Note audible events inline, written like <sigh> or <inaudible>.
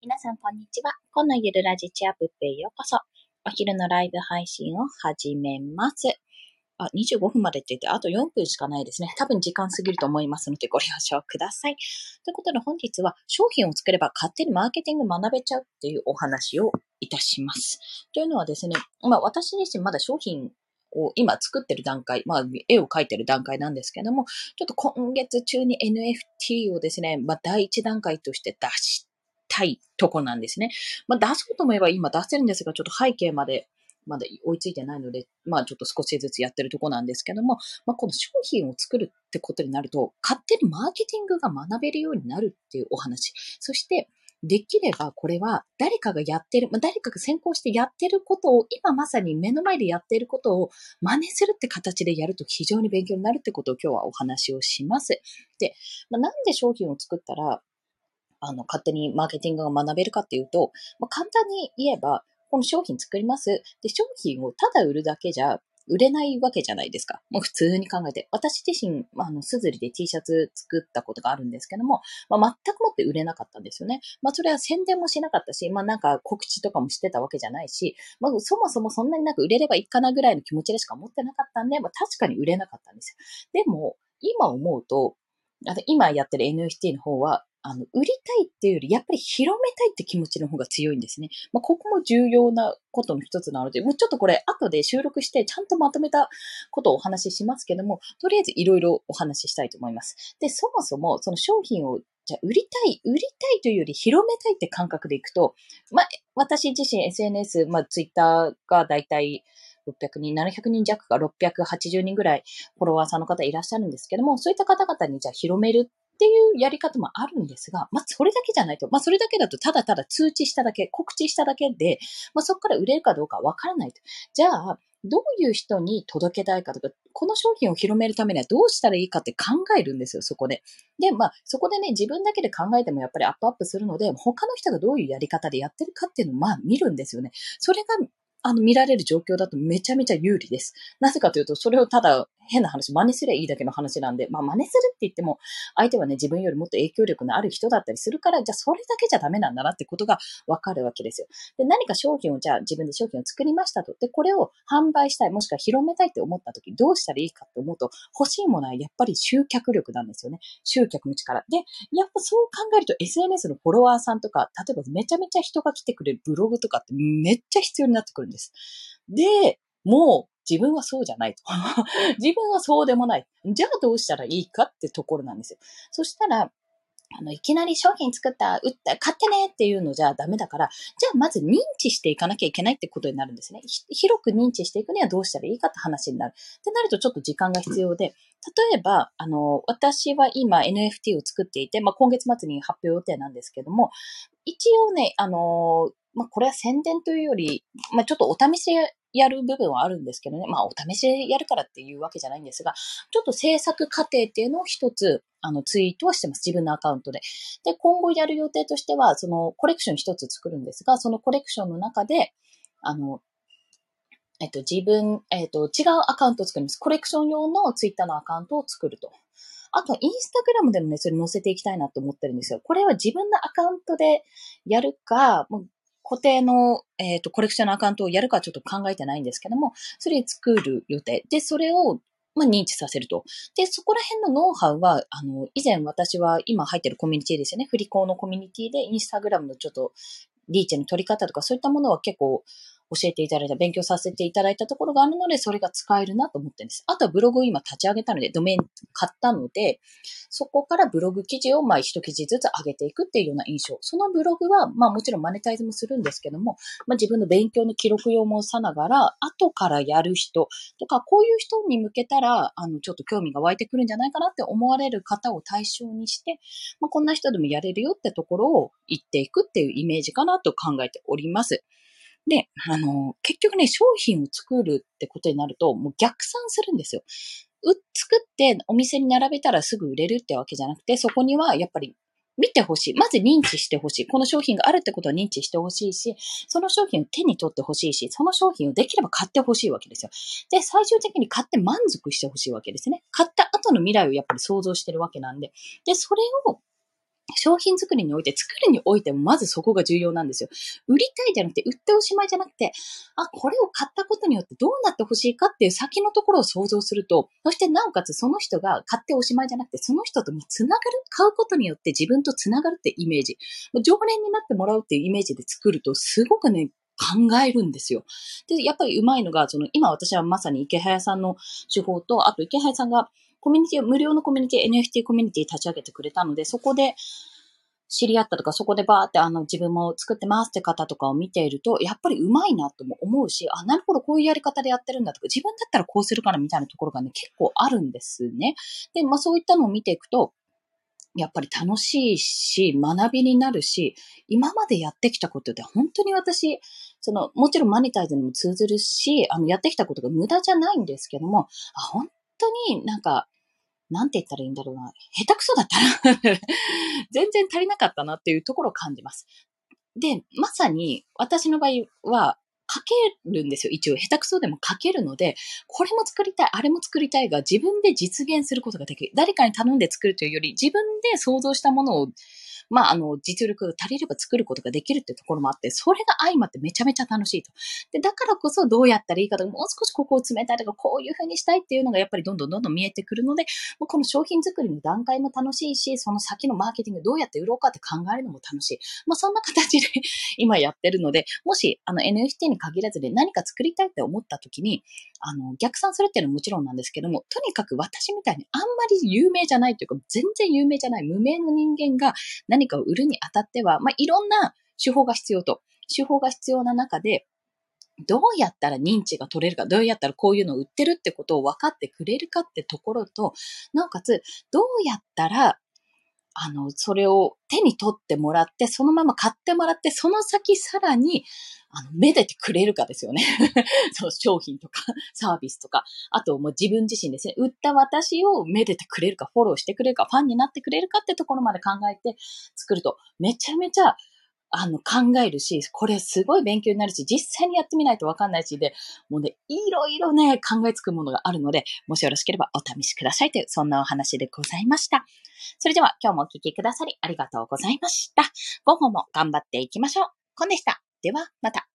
皆さん、こんにちは。このゆるラジチアブップへようこそ。お昼のライブ配信を始めます。あ、25分までって言って、あと4分しかないですね。多分時間過ぎると思いますのでご了承ください。ということで本日は商品を作れば勝手にマーケティング学べちゃうっていうお話をいたします。というのはですね、まあ私自身まだ商品を今作ってる段階、まあ絵を描いてる段階なんですけども、ちょっと今月中に NFT をですね、まあ第一段階として出してたいとこなんですね。まあ、出そうと思えば今出せるんですが、ちょっと背景までまだ追いついてないので、まあちょっと少しずつやってるとこなんですけども、まあこの商品を作るってことになると、勝手にマーケティングが学べるようになるっていうお話。そして、できればこれは誰かがやってる、まあ、誰かが先行してやってることを、今まさに目の前でやっていることを真似するって形でやると非常に勉強になるってことを今日はお話をします。で、まあ、なんで商品を作ったらあの、勝手にマーケティングが学べるかっていうと、まあ、簡単に言えば、この商品作ります。で、商品をただ売るだけじゃ、売れないわけじゃないですか。もう普通に考えて。私自身、あの、スズリで T シャツ作ったことがあるんですけども、まあ、全くもって売れなかったんですよね。まあ、それは宣伝もしなかったし、まあ、なんか告知とかもしてたわけじゃないし、まあ、そもそもそんなになんか売れればいいかなぐらいの気持ちでしか思ってなかったんで、まあ、確かに売れなかったんですよ。でも、今思うと、あの今やってる NFT の方は、あの、売りたいっていうより、やっぱり広めたいって気持ちの方が強いんですね。まあ、ここも重要なことの一つなので、もうちょっとこれ後で収録してちゃんとまとめたことをお話ししますけども、とりあえずいろいろお話ししたいと思います。で、そもそもその商品をじゃあ売りたい、売りたいというより広めたいって感覚でいくと、まあ、私自身 SNS、まあ、ツイッターがだいたい600人、700人弱か680人ぐらいフォロワーさんの方いらっしゃるんですけども、そういった方々にじゃあ広めるっていうやり方もあるんですが、まあ、それだけじゃないと。まあ、それだけだとただただ通知しただけ、告知しただけで、まあ、そこから売れるかどうかわからないと。じゃあ、どういう人に届けたいかとか、この商品を広めるためにはどうしたらいいかって考えるんですよ、そこで。で、まあ、そこでね、自分だけで考えてもやっぱりアップアップするので、他の人がどういうやり方でやってるかっていうのをまあ見るんですよね。それがあの、見られる状況だとめちゃめちゃ有利です。なぜかというと、それをただ変な話、真似すりゃいいだけの話なんで、まあ真似するって言っても、相手はね、自分よりもっと影響力のある人だったりするから、じゃあそれだけじゃダメなんだなってことがわかるわけですよ。で、何か商品を、じゃあ自分で商品を作りましたと。で、これを販売したい、もしくは広めたいって思った時、どうしたらいいかって思うと、欲しいものはやっぱり集客力なんですよね。集客の力。で、やっぱそう考えると SNS のフォロワーさんとか、例えばめちゃめちゃ人が来てくれるブログとかってめっちゃ必要になってくるんです。で、もう自分はそうじゃないと。<laughs> 自分はそうでもない。じゃあどうしたらいいかってところなんですよ。そしたら、あの、いきなり商品作った、売った、買ってねっていうのじゃダメだから、じゃあまず認知していかなきゃいけないってことになるんですね。広く認知していくにはどうしたらいいかって話になる。ってなるとちょっと時間が必要で、例えば、あの、私は今 NFT を作っていて、まあ、今月末に発表予定なんですけども、一応ね、あの、まあ、これは宣伝というより、まあ、ちょっとお試しやる部分はあるんですけどね。まあ、お試しでやるからっていうわけじゃないんですが、ちょっと制作過程っていうのを一つ、あの、ツイートはしてます。自分のアカウントで。で、今後やる予定としては、その、コレクション一つ作るんですが、そのコレクションの中で、あの、えっと、自分、えっと、違うアカウントを作ります。コレクション用のツイッターのアカウントを作ると。あと、インスタグラムでもね、それ載せていきたいなと思ってるんですよ。これは自分のアカウントでやるか、もう固定の、えっ、ー、と、コレクションのアカウントをやるかちょっと考えてないんですけども、それ作る予定。で、それを、まあ、認知させると。で、そこら辺のノウハウは、あの、以前私は今入ってるコミュニティですよね。振り子のコミュニティで、インスタグラムのちょっと、リーチの取り方とか、そういったものは結構、教えていただいた、勉強させていただいたところがあるので、それが使えるなと思ってるんです。あとはブログを今立ち上げたので、ドメイン買ったので、そこからブログ記事をまあ一記事ずつ上げていくっていうような印象。そのブログは、まあもちろんマネタイズもするんですけども、まあ自分の勉強の記録用もさながら、後からやる人とか、こういう人に向けたら、あの、ちょっと興味が湧いてくるんじゃないかなって思われる方を対象にして、まあこんな人でもやれるよってところを言っていくっていうイメージかなと考えております。で、あの、結局ね、商品を作るってことになると、もう逆算するんですよ。作ってお店に並べたらすぐ売れるってわけじゃなくて、そこにはやっぱり見てほしい。まず認知してほしい。この商品があるってことは認知してほしいし、その商品を手に取ってほしいし、その商品をできれば買ってほしいわけですよ。で、最終的に買って満足してほしいわけですね。買った後の未来をやっぱり想像してるわけなんで。で、それを商品作りにおいて、作るにおいてもまずそこが重要なんですよ。売りたいじゃなくて、売っておしまいじゃなくて、あ、これを買ったことによってどうなってほしいかっていう先のところを想像すると、そしてなおかつその人が買っておしまいじゃなくて、その人とも繋がる、買うことによって自分と繋がるってイメージ。常連になってもらうっていうイメージで作ると、すごくね、考えるんですよ。で、やっぱりうまいのが、その、今私はまさに池早さんの手法と、あと池早さんがコミュニティ、無料のコミュニティ、NFT コミュニティ立ち上げてくれたので、そこで知り合ったとか、そこでバーってあの自分も作ってますって方とかを見ていると、やっぱりうまいなとも思うし、あ、なるほど、こういうやり方でやってるんだとか、自分だったらこうするからみたいなところがね、結構あるんですね。で、まあそういったのを見ていくと、やっぱり楽しいし、学びになるし、今までやってきたことって本当に私、その、もちろんマネタイズにも通ずるし、あの、やってきたことが無駄じゃないんですけども、あ、本当になんか、なんて言ったらいいんだろうな。下手くそだったな <laughs> 全然足りなかったなっていうところを感じます。で、まさに私の場合は、書けるんですよ。一応、下手くそでも書けるので、これも作りたい、あれも作りたいが自分で実現することができる。誰かに頼んで作るというより、自分で想像したものをまあ、あの、実力が足りれば作ることができるってところもあって、それが相まってめちゃめちゃ楽しいと。で、だからこそどうやったらいいかとか、もう少しここを詰めたいとか、こういう風にしたいっていうのがやっぱりどんどんどんどん見えてくるので、もうこの商品作りの段階も楽しいし、その先のマーケティングどうやって売ろうかって考えるのも楽しい。まあ、そんな形で <laughs> 今やってるので、もし、あの、NFT に限らずで何か作りたいって思った時に、あの、逆算するっていうのはもちろんなんですけども、とにかく私みたいにあんまり有名じゃないというか、全然有名じゃない無名の人間が何かを売るにあたっては、まあ、いろんな手法が必要と。手法が必要な中で、どうやったら認知が取れるか、どうやったらこういうのを売ってるってことを分かってくれるかってところと、なおかつ、どうやったら、あの、それを手に取ってもらって、そのまま買ってもらって、その先さらに、あの、めでてくれるかですよね。<laughs> そう、商品とか、サービスとか、あともう自分自身ですね、売った私をめでてくれるか、フォローしてくれるか、ファンになってくれるかってところまで考えて作ると、めちゃめちゃ、あの、考えるし、これすごい勉強になるし、実際にやってみないとわかんないしで、もうね、いろいろね、考えつくものがあるので、もしよろしければお試しくださいという、そんなお話でございました。それでは今日もお聴きくださりありがとうございました。午後も頑張っていきましょう。コンでした。では、また。